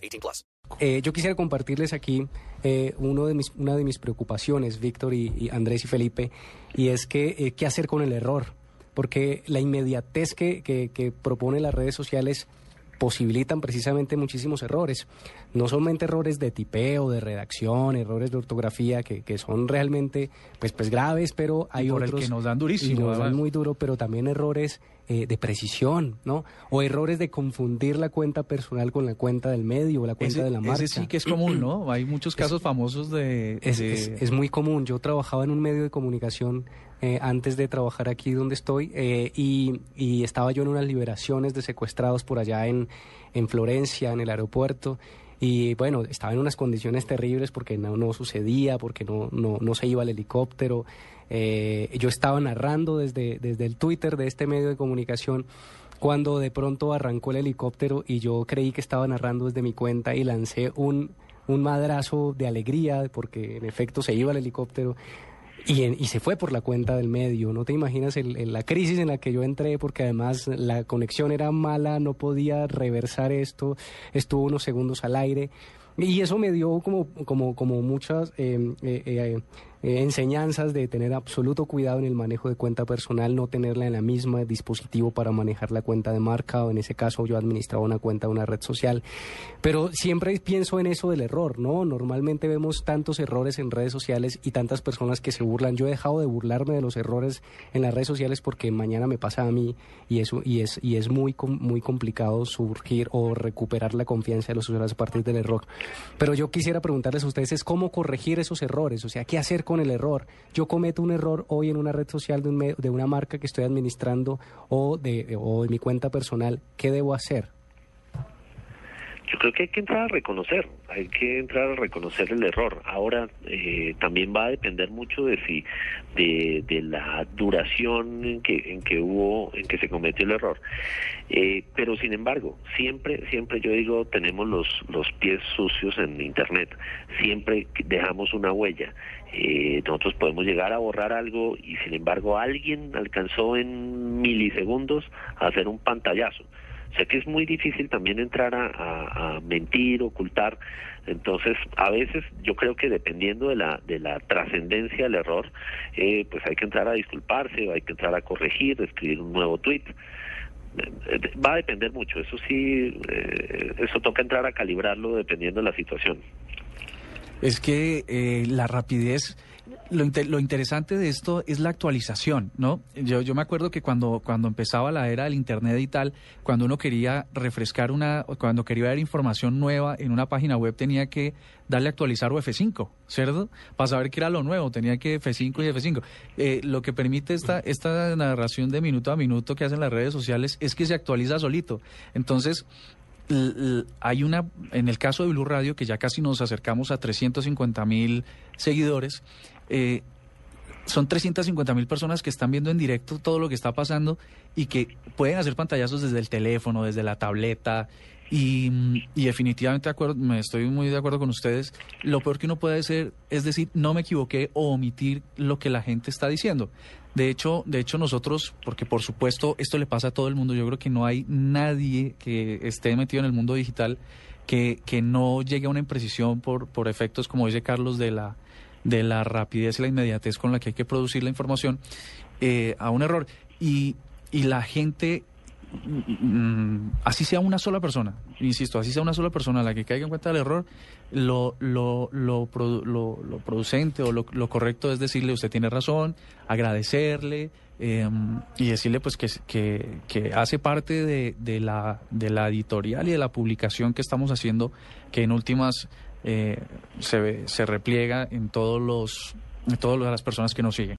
18 plus. Eh, yo quisiera compartirles aquí eh, uno de mis, una de mis preocupaciones, Víctor y, Andrés y Felipe, y es que eh, qué hacer con el error. Porque la inmediatez que, que, que propone las redes sociales posibilitan precisamente muchísimos errores. No solamente errores de tipeo, de redacción, errores de ortografía que, que son realmente pues, pues graves, pero hay por el que nos dan durísimo, y nos dan muy duro, pero también errores eh, de precisión, ¿no? O errores de confundir la cuenta personal con la cuenta del medio o la cuenta Ese, de la marca. ese sí que es común, ¿no? Hay muchos casos famosos de... Es, de- es- es muy común. Yo trabajaba en un medio de comunicación eh, antes de trabajar aquí donde estoy eh, y, y estaba yo en unas liberaciones de secuestrados por allá en, en Florencia, en el aeropuerto. Y bueno, estaba en unas condiciones terribles porque no, no sucedía, porque no, no, no se iba el helicóptero. Eh, yo estaba narrando desde, desde el Twitter de este medio de comunicación cuando de pronto arrancó el helicóptero y yo creí que estaba narrando desde mi cuenta y lancé un, un madrazo de alegría porque en efecto se iba el helicóptero y, en- y se fue por la cuenta del medio. No te imaginas el- el- la crisis en la que yo entré porque además la conexión era mala, no podía reversar esto, estuvo unos segundos al aire. Y eso me dio como, como, como muchas eh, eh, eh, eh, enseñanzas de tener absoluto cuidado en el manejo de cuenta personal, no tenerla en la misma dispositivo para manejar la cuenta de marca, o en ese caso yo administraba una cuenta de una red social. Pero siempre pienso en eso del error, ¿no? Normalmente vemos tantos errores en redes sociales y tantas personas que se burlan. Yo he dejado de burlarme de los errores en las redes sociales porque mañana me pasa a mí y eso y es y es muy muy complicado surgir o recuperar la confianza de los usuarios a partir del error. Pero yo quisiera preguntarles a ustedes es cómo corregir esos errores, o sea, qué hacer con el error. Yo cometo un error hoy en una red social de, un de una marca que estoy administrando o de o de mi cuenta personal, ¿qué debo hacer? Yo creo que hay que entrar a reconocer, hay que entrar a reconocer el error. Ahora eh, también va a depender mucho de si de, de la duración en que en que hubo en que se cometió el error. Eh, pero sin embargo, siempre siempre yo digo tenemos los los pies sucios en internet. Siempre dejamos una huella. Eh, nosotros podemos llegar a borrar algo y sin embargo alguien alcanzó en milisegundos a hacer un pantallazo. O sea que es muy difícil también entrar a, a- mentir, ocultar. Entonces, a veces yo creo que dependiendo de la, de la trascendencia del error, eh, pues hay que entrar a disculparse, o hay que entrar a corregir, escribir un nuevo tweet. Va a depender mucho, eso sí, eh, eso toca entrar a calibrarlo dependiendo de la situación. Es que eh, la rapidez, lo, inte- lo interesante de esto es la actualización, ¿no? Yo, yo me acuerdo que cuando, cuando empezaba la era del Internet y tal, cuando uno quería refrescar una, cuando quería ver información nueva en una página web, tenía que darle a actualizar o F5, ¿cierto? Para saber qué era lo nuevo, tenía que F5 y F5. Eh, lo que permite esta, esta narración de minuto a minuto que hacen las redes sociales es que se actualiza solito. Entonces, hay una, en el caso de Blue Radio, que ya casi nos acercamos a 350 mil seguidores, eh, son 350 mil personas que están viendo en directo todo lo que está pasando y que pueden hacer pantallazos desde el teléfono, desde la tableta. Y, y definitivamente de acuerdo, me estoy muy de acuerdo con ustedes. Lo peor que uno puede hacer es decir, no me equivoqué o omitir lo que la gente está diciendo. De hecho, de hecho nosotros, porque por supuesto esto le pasa a todo el mundo, yo creo que no hay nadie que esté metido en el mundo digital que, que no llegue a una imprecisión por, por efectos, como dice Carlos, de la, de la rapidez y la inmediatez con la que hay que producir la información, eh, a un error. Y, y la gente, así sea una sola persona, insisto, así sea una sola persona la que caiga en cuenta del error, lo, lo, lo, lo- producente o lo, correcto es decirle, usted tiene razón, agradecerle. eh, y decirle pues que, que, que hace parte de, de, la, de la editorial y de la publicación que estamos haciendo, que en últimas eh, se, se repliega en todos los en todas las personas que nos siguen.